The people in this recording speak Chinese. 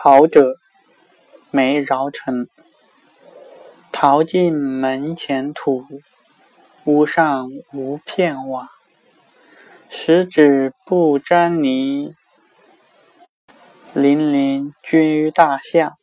陶者，没饶城。逃进门前土，屋上无片瓦。十指不沾泥，泠泠居大象。